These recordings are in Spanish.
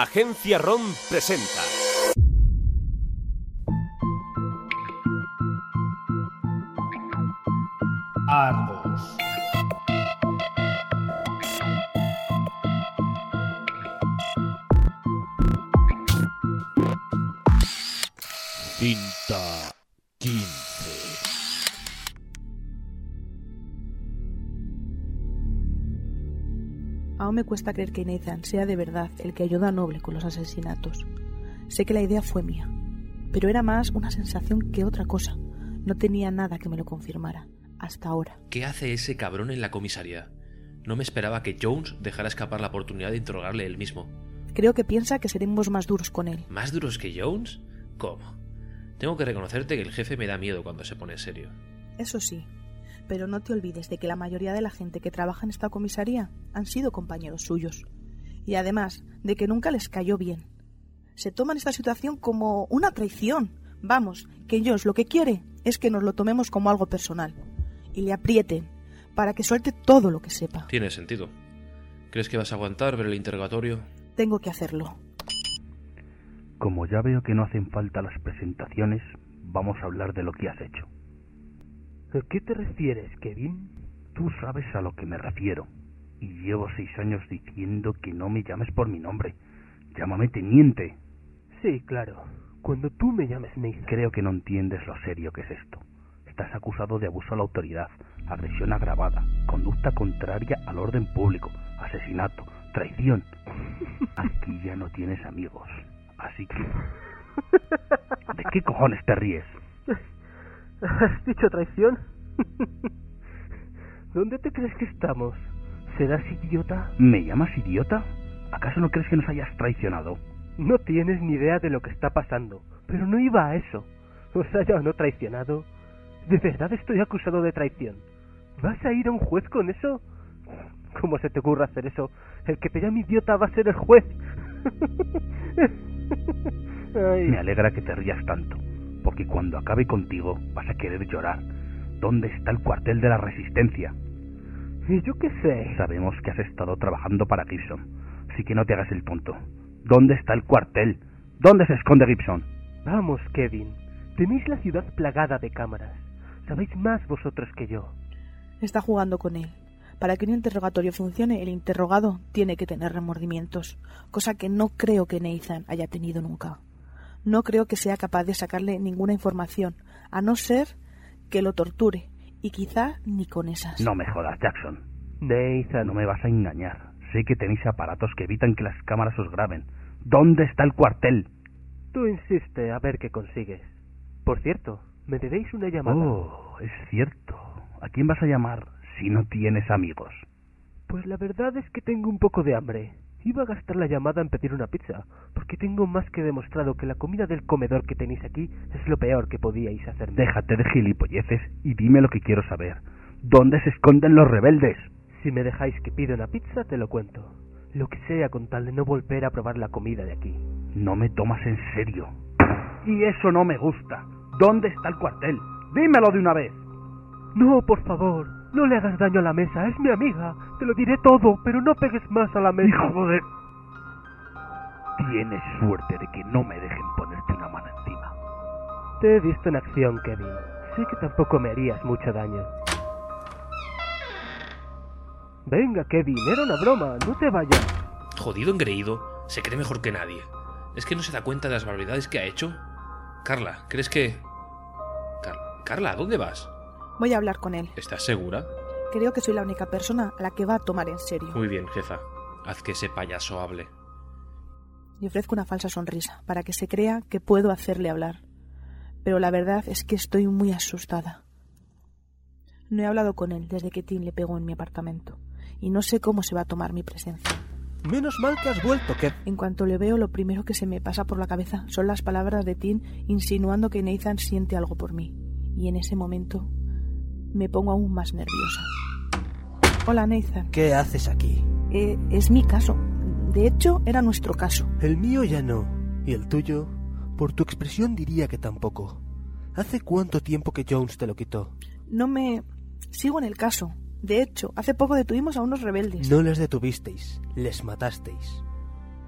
Agencia ROM presenta. Me cuesta creer que Nathan sea de verdad el que ayudó a Noble con los asesinatos. Sé que la idea fue mía, pero era más una sensación que otra cosa. No tenía nada que me lo confirmara, hasta ahora. ¿Qué hace ese cabrón en la comisaría? No me esperaba que Jones dejara escapar la oportunidad de interrogarle él mismo. Creo que piensa que seremos más duros con él. ¿Más duros que Jones? ¿Cómo? Tengo que reconocerte que el jefe me da miedo cuando se pone serio. Eso sí, pero no te olvides de que la mayoría de la gente que trabaja en esta comisaría han sido compañeros suyos. Y además de que nunca les cayó bien. Se toman esta situación como una traición. Vamos, que Jones lo que quiere es que nos lo tomemos como algo personal. Y le aprieten para que suelte todo lo que sepa. Tiene sentido. ¿Crees que vas a aguantar ver el interrogatorio? Tengo que hacerlo. Como ya veo que no hacen falta las presentaciones, vamos a hablar de lo que has hecho. ¿A qué te refieres, Kevin? Tú sabes a lo que me refiero. Y llevo seis años diciendo que no me llames por mi nombre. Llámame teniente. Sí, claro. Cuando tú me llames Nathan. Creo que no entiendes lo serio que es esto. Estás acusado de abuso a la autoridad, agresión agravada, conducta contraria al orden público, asesinato, traición. Aquí ya no tienes amigos. Así que... ¿De qué cojones te ríes? ¿Has dicho traición? ¿Dónde te crees que estamos? ¿Serás idiota? ¿Me llamas idiota? ¿Acaso no crees que nos hayas traicionado? No tienes ni idea de lo que está pasando, pero no iba a eso. Os haya o no traicionado. De verdad estoy acusado de traición. ¿Vas a ir a un juez con eso? ¿Cómo se te ocurre hacer eso? El que te llame idiota va a ser el juez. Ay. Me alegra que te rías tanto, porque cuando acabe contigo vas a querer llorar. ¿Dónde está el cuartel de la resistencia? ¿Y yo qué sé? Sabemos que has estado trabajando para Gibson, así que no te hagas el tonto. ¿Dónde está el cuartel? ¿Dónde se esconde Gibson? Vamos, Kevin. Tenéis la ciudad plagada de cámaras. Sabéis más vosotros que yo. Está jugando con él. Para que un interrogatorio funcione, el interrogado tiene que tener remordimientos, cosa que no creo que Nathan haya tenido nunca. No creo que sea capaz de sacarle ninguna información, a no ser que lo torture, y quizá ni con esas. No me jodas, Jackson. Nathan, No me vas a engañar. Sé que tenéis aparatos que evitan que las cámaras os graben. ¿Dónde está el cuartel? tú insiste a ver qué consigues. Por cierto, me debéis una llamada. Oh, es cierto. ¿A quién vas a llamar si no tienes amigos? Pues la verdad es que tengo un poco de hambre. Iba a gastar la llamada en pedir una pizza, porque tengo más que demostrado que la comida del comedor que tenéis aquí es lo peor que podíais hacerme. Déjate de gilipolleces y dime lo que quiero saber. ¿Dónde se esconden los rebeldes? Si me dejáis que pida una pizza, te lo cuento. Lo que sea con tal de no volver a probar la comida de aquí. No me tomas en serio. Y eso no me gusta. ¿Dónde está el cuartel? Dímelo de una vez. No, por favor, no le hagas daño a la mesa, es mi amiga. Te lo diré todo, pero no pegues más a la mesa. Hijo de... Tienes suerte de que no me dejen ponerte una mano encima. Te he visto en acción, Kevin. Sé que tampoco me harías mucho daño. Venga, Kevin, era una broma, no te vayas. Jodido engreído, se cree mejor que nadie. ¿Es que no se da cuenta de las barbaridades que ha hecho? Carla, ¿crees que... Car- Carla, ¿dónde vas? Voy a hablar con él. ¿Estás segura? Creo que soy la única persona a la que va a tomar en serio. Muy bien, jefa. Haz que ese payaso hable. Le ofrezco una falsa sonrisa para que se crea que puedo hacerle hablar. Pero la verdad es que estoy muy asustada. No he hablado con él desde que Tim le pegó en mi apartamento y no sé cómo se va a tomar mi presencia. Menos mal que has vuelto, Kev. En cuanto le veo, lo primero que se me pasa por la cabeza son las palabras de Tim insinuando que Nathan siente algo por mí. Y en ese momento me pongo aún más nerviosa. Hola, Nathan. ¿Qué haces aquí? Eh, es mi caso. De hecho, era nuestro caso. El mío ya no. ¿Y el tuyo? Por tu expresión diría que tampoco. ¿Hace cuánto tiempo que Jones te lo quitó? No me... Sigo en el caso. De hecho, hace poco detuvimos a unos rebeldes. No les detuvisteis, les matasteis.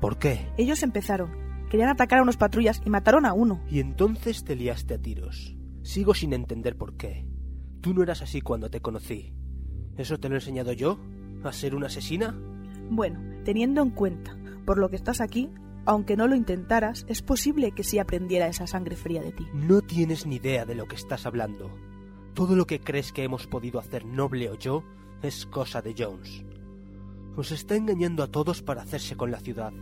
¿Por qué? Ellos empezaron. Querían atacar a unos patrullas y mataron a uno. Y entonces te liaste a tiros. Sigo sin entender por qué. Tú no eras así cuando te conocí. ¿Eso te lo he enseñado yo? ¿A ser una asesina? Bueno, teniendo en cuenta por lo que estás aquí, aunque no lo intentaras, es posible que sí aprendiera esa sangre fría de ti. No tienes ni idea de lo que estás hablando. Todo lo que crees que hemos podido hacer Noble o yo es cosa de Jones. Os está engañando a todos para hacerse con la ciudad.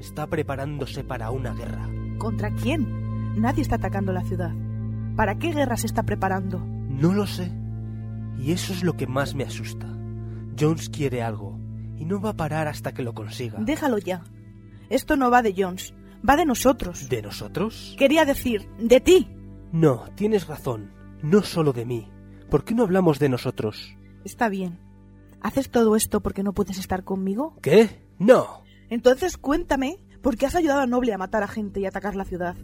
Está preparándose para una guerra. ¿Contra quién? Nadie está atacando la ciudad. ¿Para qué guerra se está preparando? No lo sé. Y eso es lo que más me asusta. Jones quiere algo, y no va a parar hasta que lo consiga. Déjalo ya. Esto no va de Jones, va de nosotros. ¿De nosotros? Quería decir, de ti. No, tienes razón. No solo de mí. ¿Por qué no hablamos de nosotros? Está bien. ¿Haces todo esto porque no puedes estar conmigo? ¿Qué? No. Entonces cuéntame por qué has ayudado a Noble a matar a gente y atacar la ciudad.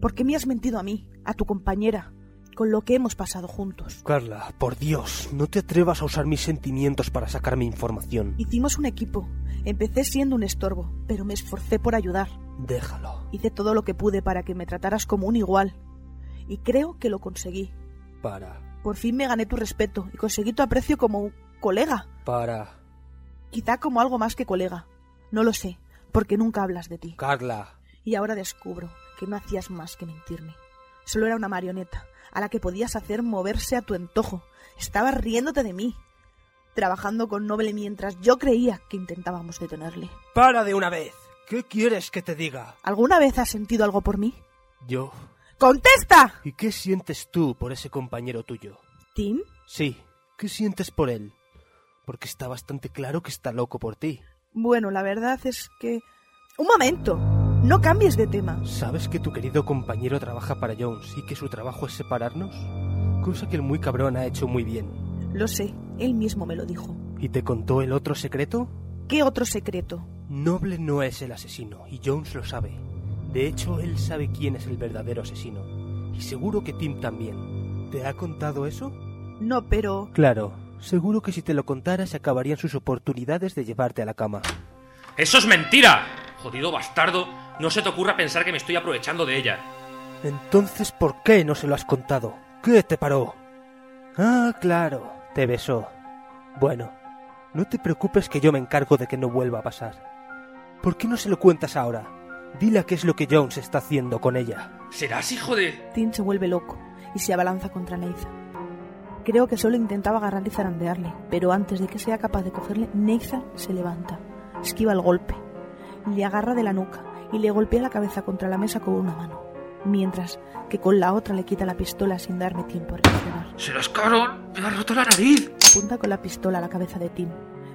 ¿Por qué me has mentido a mí, a tu compañera, con lo que hemos pasado juntos? Carla, por Dios, no te atrevas a usar mis sentimientos para sacarme información. Hicimos un equipo. Empecé siendo un estorbo, pero me esforcé por ayudar. Déjalo. Hice todo lo que pude para que me trataras como un igual. Y creo que lo conseguí. Para. Por fin me gané tu respeto y conseguí tu aprecio como un colega. Para. Quizá como algo más que colega. No lo sé, porque nunca hablas de ti. Carla. Y ahora descubro que no hacías más que mentirme. Solo era una marioneta, a la que podías hacer moverse a tu antojo. Estabas riéndote de mí, trabajando con Noble mientras yo creía que intentábamos detenerle. ¡Para de una vez! ¿Qué quieres que te diga? ¿Alguna vez has sentido algo por mí? Yo. ¡Contesta! ¿Y qué sientes tú por ese compañero tuyo? ¿Tim? Sí. ¿Qué sientes por él? Porque está bastante claro que está loco por ti. Bueno, la verdad es que... Un momento. No cambies de tema. ¿Sabes que tu querido compañero trabaja para Jones y que su trabajo es separarnos? Cosa que el muy cabrón ha hecho muy bien. Lo sé, él mismo me lo dijo. ¿Y te contó el otro secreto? ¿Qué otro secreto? Noble no es el asesino, y Jones lo sabe. De hecho, él sabe quién es el verdadero asesino. Y seguro que Tim también. ¿Te ha contado eso? No, pero... Claro, seguro que si te lo contara se acabarían sus oportunidades de llevarte a la cama. ¡Eso es mentira! Jodido bastardo, no se te ocurra pensar que me estoy aprovechando de ella. Entonces, ¿por qué no se lo has contado? ¿Qué te paró? Ah, claro, te besó. Bueno, no te preocupes que yo me encargo de que no vuelva a pasar. ¿Por qué no se lo cuentas ahora? Dile qué es lo que Jones está haciendo con ella. ¿Serás hijo de...? Tim se vuelve loco y se abalanza contra Nathan. Creo que solo intentaba agarrar y zarandearle, pero antes de que sea capaz de cogerle, Nathan se levanta, esquiva el golpe, le agarra de la nuca y le golpea la cabeza contra la mesa con una mano, mientras que con la otra le quita la pistola sin darme tiempo a reaccionar. ¡Serás cabrón! ¡Me ha roto la nariz! Apunta con la pistola a la cabeza de Tim,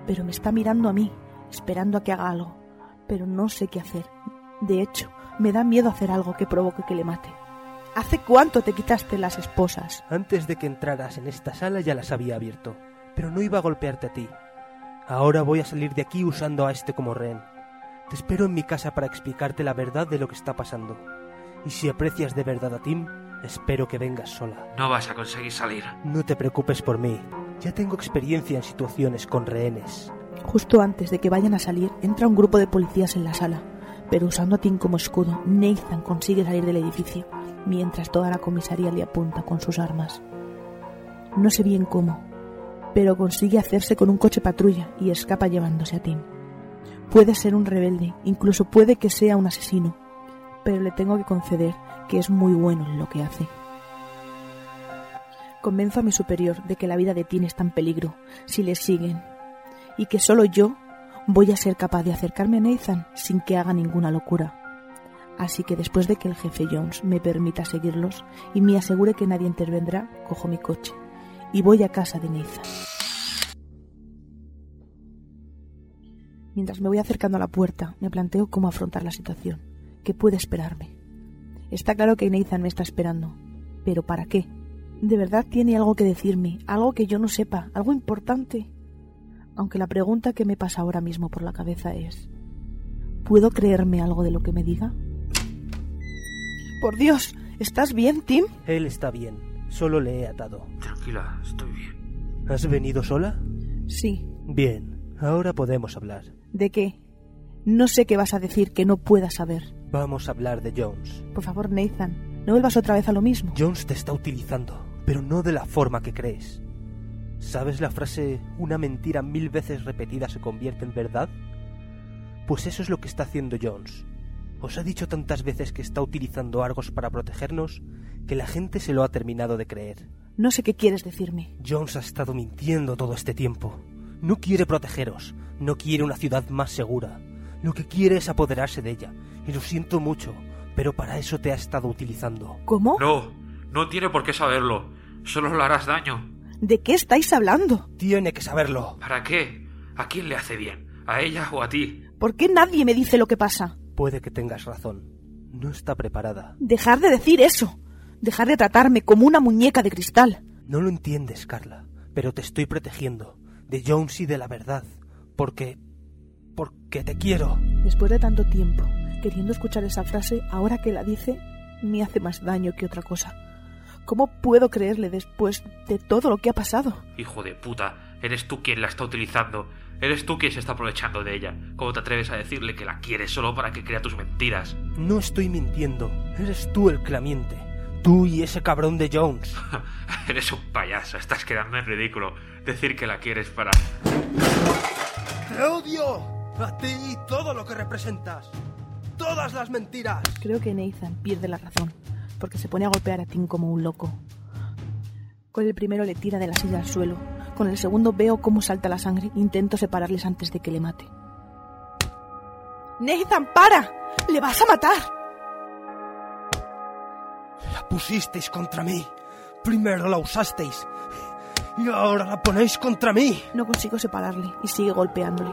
pero me está mirando a mí, esperando a que haga algo, pero no sé qué hacer. De hecho, me da miedo hacer algo que provoque que le mate. ¿Hace cuánto te quitaste las esposas? Antes de que entraras en esta sala ya las había abierto, pero no iba a golpearte a ti. Ahora voy a salir de aquí usando a este como rehén. Te espero en mi casa para explicarte la verdad de lo que está pasando. Y si aprecias de verdad a Tim, espero que vengas sola. No vas a conseguir salir. No te preocupes por mí. Ya tengo experiencia en situaciones con rehenes. Justo antes de que vayan a salir, entra un grupo de policías en la sala, pero usando a Tim como escudo, Nathan consigue salir del edificio, mientras toda la comisaría le apunta con sus armas. No sé bien cómo, pero consigue hacerse con un coche patrulla y escapa llevándose a Tim. Puede ser un rebelde, incluso puede que sea un asesino, pero le tengo que conceder que es muy bueno en lo que hace. Convenzo a mi superior de que la vida de Tim está en peligro si le siguen y que solo yo voy a ser capaz de acercarme a Nathan sin que haga ninguna locura. Así que después de que el jefe Jones me permita seguirlos y me asegure que nadie intervendrá, cojo mi coche y voy a casa de Nathan. Mientras me voy acercando a la puerta, me planteo cómo afrontar la situación. ¿Qué puede esperarme? Está claro que Nathan me está esperando. ¿Pero para qué? ¿De verdad tiene algo que decirme? ¿Algo que yo no sepa? ¿Algo importante? Aunque la pregunta que me pasa ahora mismo por la cabeza es ¿Puedo creerme algo de lo que me diga? Por Dios, ¿estás bien, Tim? Él está bien. Solo le he atado. Tranquila, estoy bien. ¿Has venido sola? Sí. Bien. Ahora podemos hablar. ¿De qué? No sé qué vas a decir que no pueda saber. Vamos a hablar de Jones. Por favor, Nathan, no vuelvas otra vez a lo mismo. Jones te está utilizando, pero no de la forma que crees. ¿Sabes la frase una mentira mil veces repetida se convierte en verdad? Pues eso es lo que está haciendo Jones. Os ha dicho tantas veces que está utilizando Argos para protegernos que la gente se lo ha terminado de creer. No sé qué quieres decirme. Jones ha estado mintiendo todo este tiempo. No quiere protegeros, no quiere una ciudad más segura. Lo que quiere es apoderarse de ella. Y lo siento mucho, pero para eso te ha estado utilizando. ¿Cómo? No, no tiene por qué saberlo. Solo le harás daño. ¿De qué estáis hablando? Tiene que saberlo. ¿Para qué? ¿A quién le hace bien? ¿A ella o a ti? ¿Por qué nadie me dice lo que pasa? Puede que tengas razón. No está preparada. Dejar de decir eso. Dejar de tratarme como una muñeca de cristal. No lo entiendes, Carla, pero te estoy protegiendo. De Jones y de la verdad. Porque... porque te quiero. Después de tanto tiempo, queriendo escuchar esa frase, ahora que la dice, me hace más daño que otra cosa. ¿Cómo puedo creerle después de todo lo que ha pasado? Hijo de puta, eres tú quien la está utilizando. Eres tú quien se está aprovechando de ella. ¿Cómo te atreves a decirle que la quieres solo para que crea tus mentiras? No estoy mintiendo. Eres tú el que la miente. Tú y ese cabrón de Jones. eres un payaso, estás quedando en ridículo. Decir que la quieres para... ¡Te odio! A ti y todo lo que representas. Todas las mentiras. Creo que Nathan pierde la razón, porque se pone a golpear a Tim como un loco. Con el primero le tira de la silla al suelo. Con el segundo veo cómo salta la sangre. Intento separarles antes de que le mate. Nathan, para. Le vas a matar. Pusisteis contra mí. Primero la usasteis. Y ahora la ponéis contra mí. No consigo separarle y sigue golpeándole.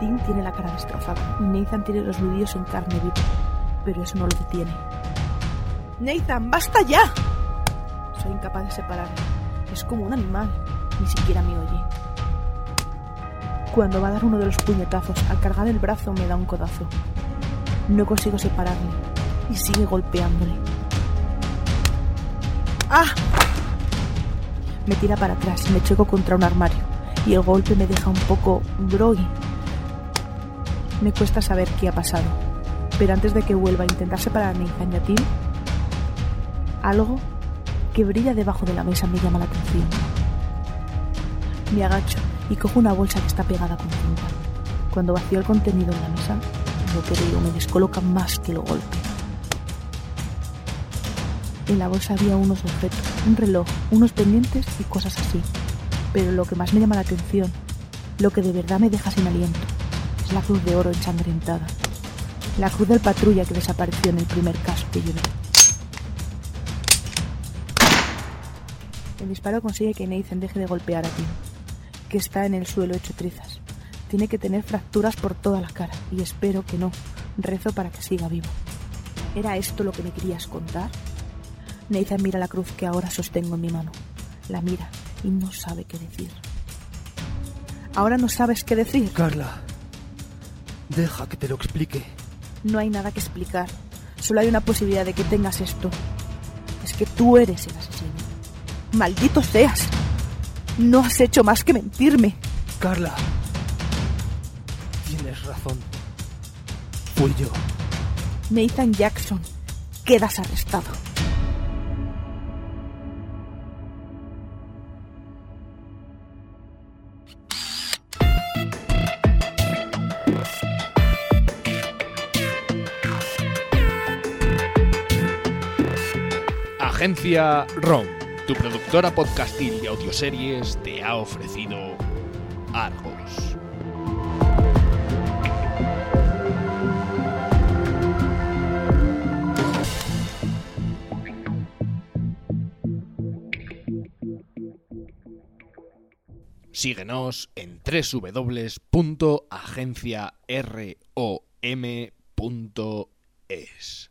Tim tiene la cara destrozada Nathan tiene los nudillos en carne viva. Pero eso no lo detiene. Nathan, basta ya. Soy incapaz de separarle. Es como un animal. Ni siquiera me oye. Cuando va a dar uno de los puñetazos, al cargar el brazo me da un codazo. No consigo separarle y sigue golpeándole. ¡Ah! Me tira para atrás y me choco contra un armario y el golpe me deja un poco groggy. Me cuesta saber qué ha pasado, pero antes de que vuelva a intentar separar a Tim, algo que brilla debajo de la mesa me llama la atención. Me agacho y cojo una bolsa que está pegada con cinta. Cuando vacío el contenido en la mesa, lo que veo me descoloca más que el golpe. En la bolsa había unos objetos, un reloj, unos pendientes y cosas así. Pero lo que más me llama la atención, lo que de verdad me deja sin aliento, es la cruz de oro ensangrentada. La cruz del patrulla que desapareció en el primer caso que llevé. El disparo consigue que Nathan deje de golpear a Tim, que está en el suelo hecho trizas. Tiene que tener fracturas por toda la cara, y espero que no. Rezo para que siga vivo. ¿Era esto lo que me querías contar? Nathan mira la cruz que ahora sostengo en mi mano. La mira y no sabe qué decir. Ahora no sabes qué decir. Carla, deja que te lo explique. No hay nada que explicar. Solo hay una posibilidad de que tengas esto. Es que tú eres el asesino. Maldito seas. No has hecho más que mentirme. Carla, tienes razón. Fui yo. Nathan Jackson, quedas arrestado. Agencia ROM, tu productora podcastil de audioseries, te ha ofrecido Argos. Síguenos en www.agenciarom.es.